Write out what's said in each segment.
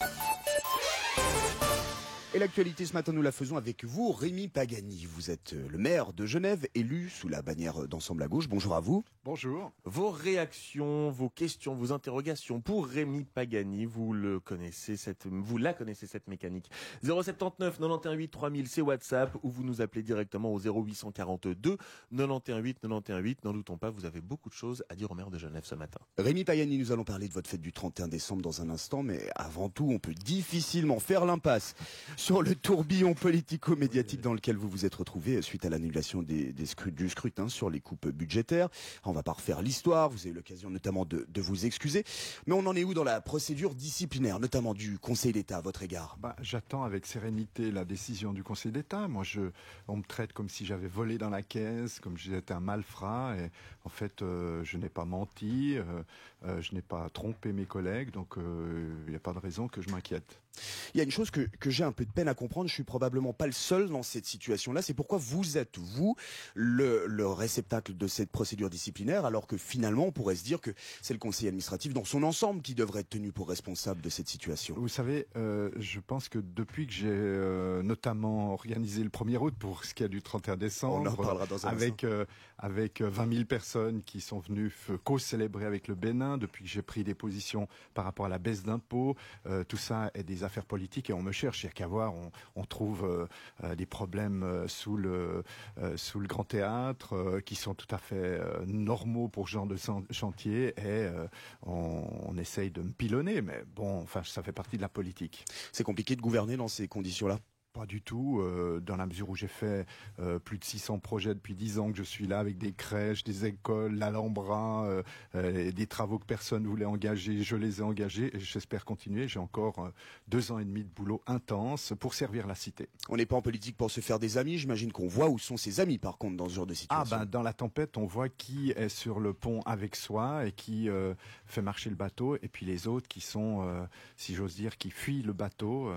you Et l'actualité ce matin, nous la faisons avec vous, Rémi Pagani. Vous êtes euh, le maire de Genève, élu sous la bannière d'Ensemble à gauche. Bonjour à vous. Bonjour. Vos réactions, vos questions, vos interrogations pour Rémi Pagani, vous le connaissez, cette, vous la connaissez cette mécanique. 079 918 3000, c'est WhatsApp, ou vous nous appelez directement au 0842 918 918. N'en doutons pas, vous avez beaucoup de choses à dire au maire de Genève ce matin. Rémi Pagani, nous allons parler de votre fête du 31 décembre dans un instant, mais avant tout, on peut difficilement faire l'impasse sur le tourbillon politico-médiatique dans lequel vous vous êtes retrouvé suite à l'annulation des, des scrut- du scrutin sur les coupes budgétaires. On va pas refaire l'histoire, vous avez eu l'occasion notamment de, de vous excuser, mais on en est où dans la procédure disciplinaire, notamment du Conseil d'État à votre égard? Bah, J'attends avec sérénité la décision du Conseil d'État. Moi, je, on me traite comme si j'avais volé dans la caisse, comme si j'étais un malfrat. Et en fait, euh, je n'ai pas menti, euh, euh, je n'ai pas trompé mes collègues, donc euh, il n'y a pas de raison que je m'inquiète. Il y a une chose que, que j'ai un peu de peine à comprendre, je suis probablement pas le seul dans cette situation-là, c'est pourquoi vous êtes, vous, le, le réceptacle de cette procédure disciplinaire, alors que finalement on pourrait se dire que c'est le conseil administratif dans son ensemble qui devrait être tenu pour responsable de cette situation. Vous savez, euh, je pense que depuis que j'ai euh, notamment organisé le 1er août pour ce qui est du 31 On en décembre, dans un avec euh, avec euh, 20 000 personnes qui sont venues co-célébrer avec le Bénin depuis que j'ai pris des positions par rapport à la baisse d'impôts. Euh, tout ça est des affaires politiques et on me cherche. Il n'y a qu'à voir, on, trouve euh, euh, des problèmes euh, sous le sous le grand théâtre qui sont tout à fait normaux pour ce genre de chantier et on, on essaye de me pilonner. Mais bon, enfin, ça fait partie de la politique. C'est compliqué de gouverner dans ces conditions-là. Pas du tout, euh, dans la mesure où j'ai fait euh, plus de 600 projets depuis 10 ans que je suis là avec des crèches, des écoles, l'Alhambra, euh, des travaux que personne voulait engager, je les ai engagés et j'espère continuer. J'ai encore deux ans et demi de boulot intense pour servir la cité. On n'est pas en politique pour se faire des amis, j'imagine qu'on voit où sont ses amis par contre dans ce genre de Ah situation. ben dans la tempête, on voit qui est sur le pont avec soi et qui fait marcher le bateau, et puis les autres qui sont, si j'ose dire, qui fuient le bateau.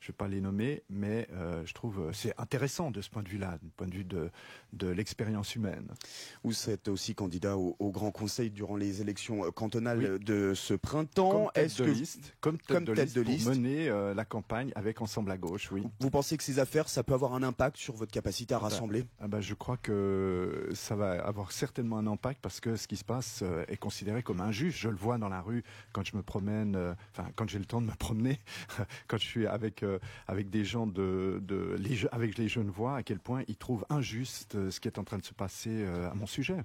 Je vais pas les nommer, mais euh, je trouve euh, c'est intéressant de ce point de vue-là, du point de vue de de l'expérience humaine. Vous êtes aussi candidat au, au Grand Conseil durant les élections euh, cantonales Oui. de ce printemps. Comme tête Est-ce de que liste, comme tête, comme de, tête liste de pour liste. mener euh, la campagne avec Ensemble à gauche, oui. vous pensez que ces affaires, ça peut avoir un impact sur votre capacité à rassembler? Ah ben, je crois que ça va avoir certainement un impact parce que ce qui se passe est considéré comme injuste. Je le vois dans la rue quand je me promène, euh, enfin quand j'ai le temps de me promener, quand je suis avec euh, avec des gens de, de les, avec les jeunes voix, à quel point ils trouvent injuste euh, ce qui est en train de se passer euh, à mon sujet.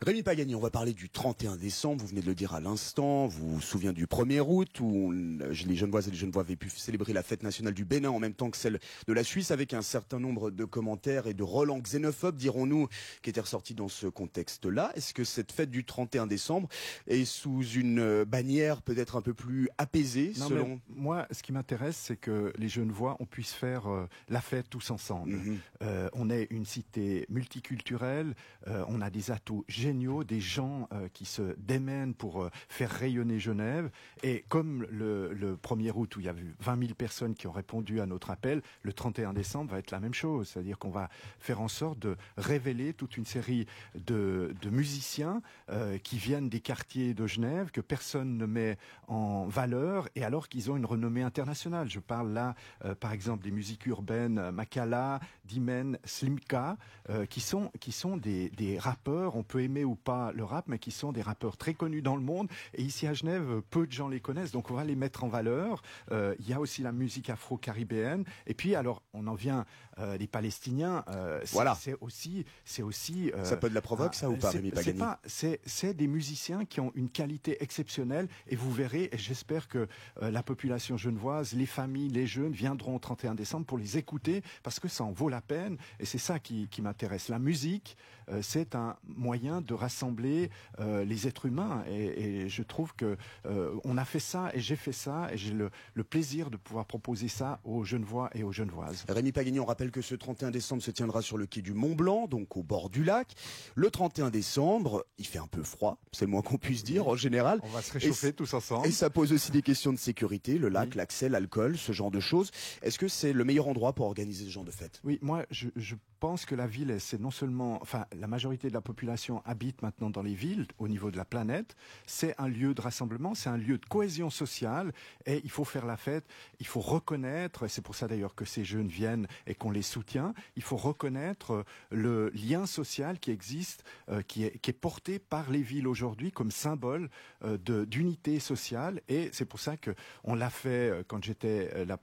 Rémi Pagani, on va parler du 31 décembre, vous venez de le dire à l'instant, vous vous souvenez du 1er août où on- les Genevois et les Genevois avaient pu célébrer la fête nationale du Bénin en même temps que celle de la Suisse avec un certain nombre de commentaires et de relents xénophobes, dirons-nous, qui étaient ressortis dans ce contexte-là. Est-ce que cette fête du 31 décembre est sous une bannière peut-être un peu plus apaisée Non, selon... moi, ce qui m'intéresse, c'est que les jeunes voix, on puisse faire euh, la fête tous ensemble. Mhm. Euh, on est une cité multiculturelle, euh, on a des atouts géniaux, des gens euh, qui se démènent pour euh, faire rayonner Genève. Et comme le, le 1er août, où il y a eu 20 000 personnes qui ont répondu à notre appel, le 31 décembre va être la même chose. C'est-à-dire qu'on va faire en sorte de révéler toute une série de, de musiciens euh, qui viennent des quartiers de Genève, que personne ne met en valeur, et alors qu'ils ont une renommée internationale. Je parle là, euh, par exemple, des musiques urbaines euh, Makala, Dimen, Slimka, euh, qui sont qui sont des, des rappeurs. On peut aimer ou pas le rap, mais qui sont des rappeurs très connus dans le monde. Et ici à Genève, peu de gens les connaissent, donc on va les mettre en valeur. Euh, Il y a aussi la musique afro-caribéenne. Et puis alors, on en vient euh, les Palestiniens. euh, Voilà. C'est aussi, c'est aussi. Ça peut de la provoque, ça, ou pas, c'est- Rémi Pagani pas- c'est c'est des musiciens qui ont une qualité exceptionnelle et vous verrez et j'espère que la population genevoise, les familles, les jeunes viendront au 31 décembre pour les écouter parce que ça en vaut la peine et c'est ça qui, qui m'intéresse. La musique, euh, c'est un moyen de rassembler euh, les êtres humains et, et je trouve que euh, on a fait ça et j'ai fait ça et j'ai le, le plaisir de pouvoir proposer ça aux Genevois et aux Genevoises. Rémi Pagani, on rappelle que ce 31 décembre se tiendra sur le quai du Mont Blanc, donc au bord du lac. Le 31 décembre, il fait un peu froid, c'est le moins qu'on puisse dire en général. On va se réchauffer tous ensemble. Et ça pose aussi des questions de sécurité, le lac, Oui. l'accès, l'alcool, ce genre de choses. Est-ce que que c'est le meilleur endroit pour organiser ce genre de fête? Oui, moi, je, pense que la ville, c'est non seulement, enfin, la majorité de la population habite maintenant dans les villes au niveau de la planète. C'est un lieu de rassemblement, c'est un lieu de cohésion sociale, et il faut faire la fête. Il faut reconnaître, c'est pour ça d'ailleurs que ces jeunes viennent et qu'on les soutient. Il faut reconnaître le lien social qui existe, euh, qui, est, porté par les villes aujourd'hui comme symbole euh, d'unité sociale, et c'est pour ça que on l'a fait euh, quand j'étais euh, la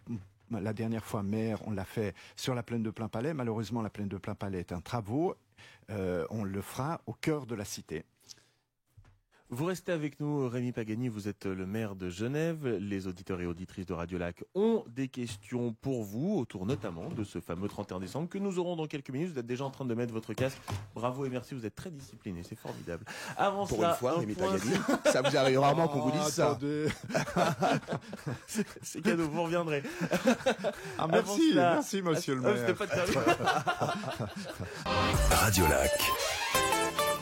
la dernière fois maire, on l'a fait sur la plaine de Plain-Palais. Malheureusement, la plaine de Plain-Palais est un travaux. Euh, on le fera au cœur de la cité. Vous restez avec nous, Rémi Pagani, vous êtes le maire de Genève. Les auditeurs et auditrices de Radio Lac ont des questions pour vous, autour notamment de ce fameux 31 décembre que nous aurons dans quelques minutes. Vous êtes déjà en train de mettre votre casque. Bravo et merci, vous êtes très discipliné, c'est formidable. Avant Pour cela, une fois, un Rémi point- Pagani, ça vous arrive rarement qu'on vous dise ça. attendez. C'est cadeau, vous reviendrez. Ah, merci, cela- merci, monsieur le Ah, maire. pas de service. Radio Lac.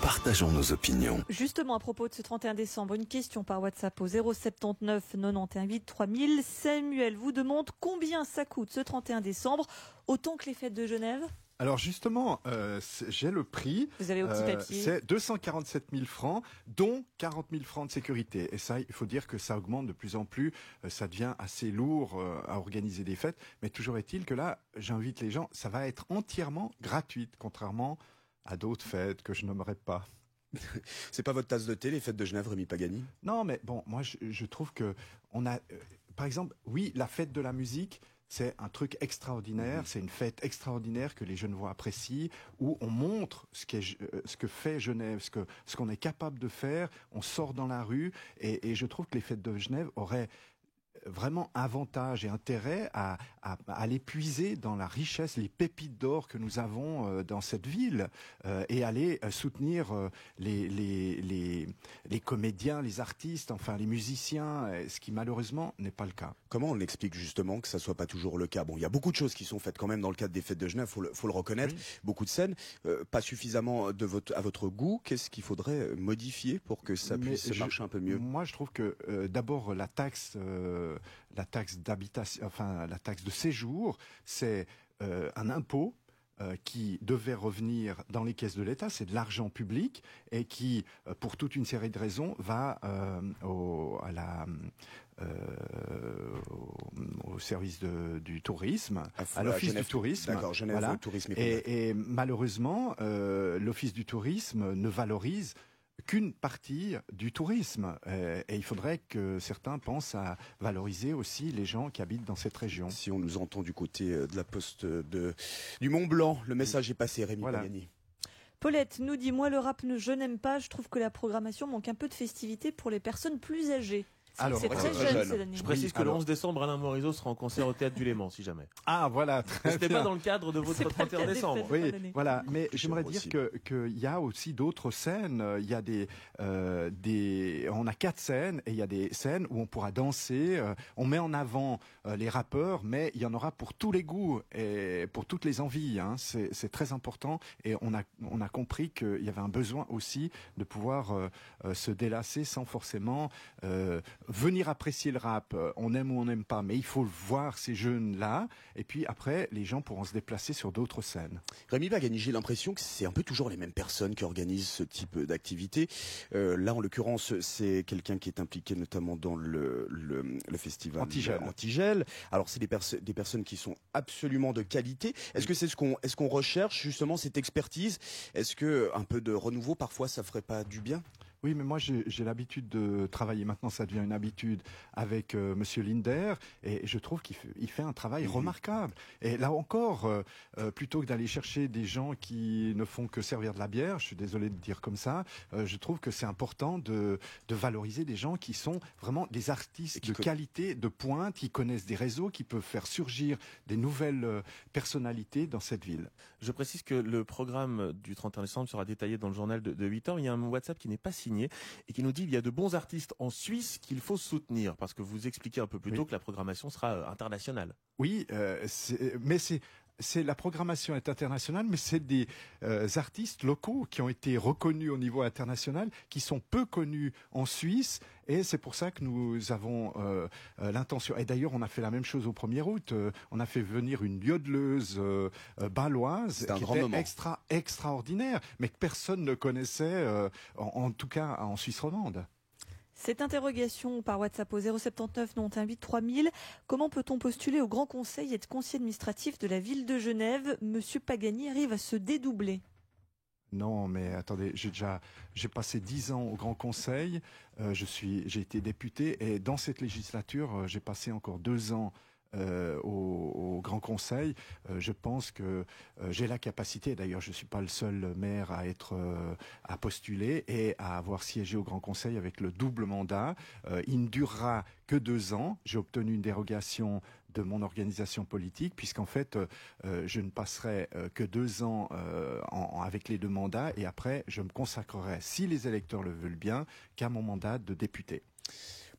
Partageons nos opinions. Justement, à propos de ce 31 décembre, une question par WhatsApp au 079 91 8 3000. Samuel vous demande combien ça coûte ce 31 décembre, autant que les fêtes de Genève? Alors justement, euh, c'est- j'ai le prix. Vous avez au petit Euh, papier. c'est 247 000 francs, dont 40 000 francs de sécurité. Et ça, il faut dire que ça augmente de plus en plus. Euh, ça devient assez lourd euh, à organiser des fêtes. Mais toujours est-il que là, j'invite les gens, ça va être entièrement gratuit, contrairement à d'autres fêtes que je nommerai pas. C'est pas votre tasse de thé, les fêtes de Genève, Rémi Pagani? Non, mais bon, moi, je, je trouve que on a, euh, par exemple, oui, la fête de la musique. C'est un truc extraordinaire, c'est une fête extraordinaire que les Genevois apprécient, où on montre ce, euh, ce que fait Genève, ce, que, ce qu'on est capable de faire, on sort dans la rue, et, et je trouve que les fêtes de Genève auraient vraiment avantage et intérêt à, à, à aller puiser dans la richesse, les pépites d'or que nous avons euh, dans cette ville euh, et aller euh, soutenir les, les, les, les comédiens, les artistes, enfin les musiciens, ce qui malheureusement n'est pas le cas. Comment on explique justement que ça soit pas toujours le cas? Bon, il y a beaucoup de choses qui sont faites quand même dans le cadre des fêtes de Genève, faut le, faut le reconnaître. Oui. Beaucoup de scènes, euh, pas suffisamment de votre, à votre goût. Qu'est-ce qu'il faudrait modifier pour que ça puisse je- marcher un peu mieux? Moi, je trouve que euh, d'abord la taxe, euh, la taxe d'habitation, enfin la taxe de séjour, c'est euh, un impôt. euh, qui devait revenir dans les caisses de l'État, c'est de l'argent public et qui, euh, pour toute une série de raisons, va euh, au, à la, euh, au, au service de- du tourisme, à l'office du tourisme. D'accord, Genève Voilà. Tourisme et, malheureusement, euh, l'Office du tourisme ne valorise qu'une partie du tourisme. Euh, et il faudrait que certains pensent à valoriser aussi les gens qui habitent dans cette région. Si on nous entend du côté euh, de la poste de, du Mont Blanc, le message est passé, Rémi Voilà. Pagani. Paulette nous dit Moi, le rap, ne- je n'aime pas. Je trouve que la programmation manque un peu de festivité pour les personnes plus âgées. Alors, c'est ouais, très c'est jeune jeune. cette année. Je précise Oui, que le alors- 11 décembre, Alain Morisot sera en concert au théâtre du Léman, si jamais. Ah voilà, très C'était pas dans le cadre de votre C'est pas le 31 cas des décembre. Oui, voilà. Mais j'aimerais dire que qu'il y a aussi d'autres scènes. Il y a des euh, des. On a quatre scènes et il y a des scènes où on pourra danser. euh, on met en avant euh, les rappeurs, mais il y en aura pour tous les goûts et pour toutes les envies. Hein. C'est c'est très important et on a on a compris qu'il y avait un besoin aussi de pouvoir euh, se délasser sans forcément euh, venir apprécier le rap. Euh, On aime ou on n'aime pas, mais il faut voir ces jeunes là. Et puis après, les gens pourront se déplacer sur d'autres scènes. Rémi Pagani, j'ai l'impression que c'est un peu toujours les mêmes personnes qui organisent ce type d'activité. Euh, là, en l'occurrence, c'est quelqu'un qui est impliqué notamment dans le, le, le festival Antigel. Antigel. Alors, c'est des, perso- des personnes qui sont absolument de qualité. Est-ce que c'est ce qu'on est-ce qu'on recherche justement cette expertise? Est-ce que un peu de renouveau parfois ça ferait pas du bien? Oui, mais moi j'ai l'habitude de travailler. Maintenant, ça devient une habitude avec euh, Monsieur Linder, et je trouve qu'il fait, un travail remarquable. Et là encore, euh, euh, plutôt que d'aller chercher des gens qui ne font que servir de la bière, je suis désolé de dire comme ça, euh, je trouve que c'est important de, de valoriser des gens qui sont vraiment des artistes de qualité, de pointe, qui connaissent des réseaux, qui peuvent faire surgir des nouvelles personnalités dans cette ville. Je précise que le programme du 31 décembre sera détaillé dans le journal de, de 8 heures. Il y a un WhatsApp qui n'est pas signé et qui nous dit il y a de bons artistes en Suisse qu'il faut soutenir parce que vous expliquez un peu plus Oui. tôt que la programmation sera euh, internationale. Oui, euh, mais c'est c'est la programmation est internationale, mais c'est des euh, artistes locaux qui ont été reconnus au niveau international, qui sont peu connus en Suisse, et c'est pour ça que nous avons euh, euh, l'intention. Et d'ailleurs, on a fait la même chose au 1er août. on a fait venir une yodeleuse baloise qui était extra extraordinaire, mais que personne ne connaissait, en, tout cas en Suisse romande. Cette interrogation par WhatsApp au 079 98 3000. Comment peut-on postuler au Grand Conseil et être conseiller administratif de la ville de Genève? Monsieur Pagani arrive à se dédoubler. Non, mais attendez, j'ai déjà j'ai passé dix ans au Grand Conseil. Euh, je suis j'ai été député et dans cette législature euh, j'ai passé encore deux ans euh, au, Grand Conseil, euh, je pense que euh, j'ai la capacité. D'ailleurs, je ne suis pas le seul maire à être à postuler et à avoir siégé au Grand Conseil avec le double mandat. il ne durera que deux ans. J'ai obtenu une dérogation de mon organisation politique, puisqu'en fait, je ne passerai que deux ans avec les deux mandats, et après, je me consacrerai, si les électeurs le veulent bien, qu'à mon mandat de député.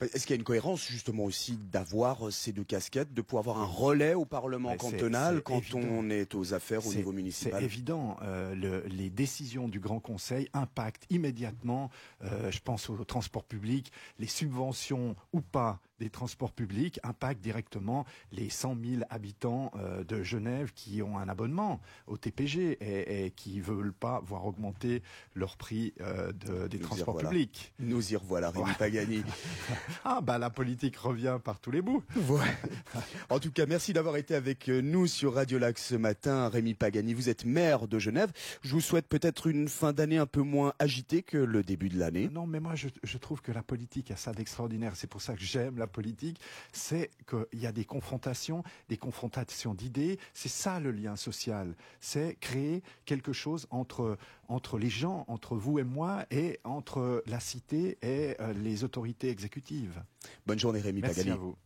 Est-ce qu'il y a une cohérence justement aussi d'avoir euh, ces deux casquettes, de pouvoir avoir un relais au Parlement cantonal quand on est aux affaires au niveau municipal? C'est évident. Euh, les décisions du Grand Conseil impactent immédiatement, euh, je pense au transport public, les subventions ou pas des transports publics impactent directement les 100 000 habitants de Genève qui ont un abonnement au TPG et, qui ne veulent pas voir augmenter leur prix des transports publics. Nous y revoilà, Rémi Pagani. Ah bah la politique revient par tous les bouts. En tout cas, merci d'avoir été avec nous sur Radio Lac ce matin, Rémi Pagani. Vous êtes maire de Genève. Je vous souhaite peut-être une fin d'année un peu moins agitée que le début de l'année. Non, mais moi je, je, trouve que la politique a ça d'extraordinaire. C'est pour ça que j'aime la politique. C'est qu'il y a des confrontations, des confrontations d'idées. C'est ça le lien social. C'est créer quelque chose entre entre les gens, entre vous et moi, et entre la cité et euh, les autorités exécutives. Bonne journée Rémi Merci à vous.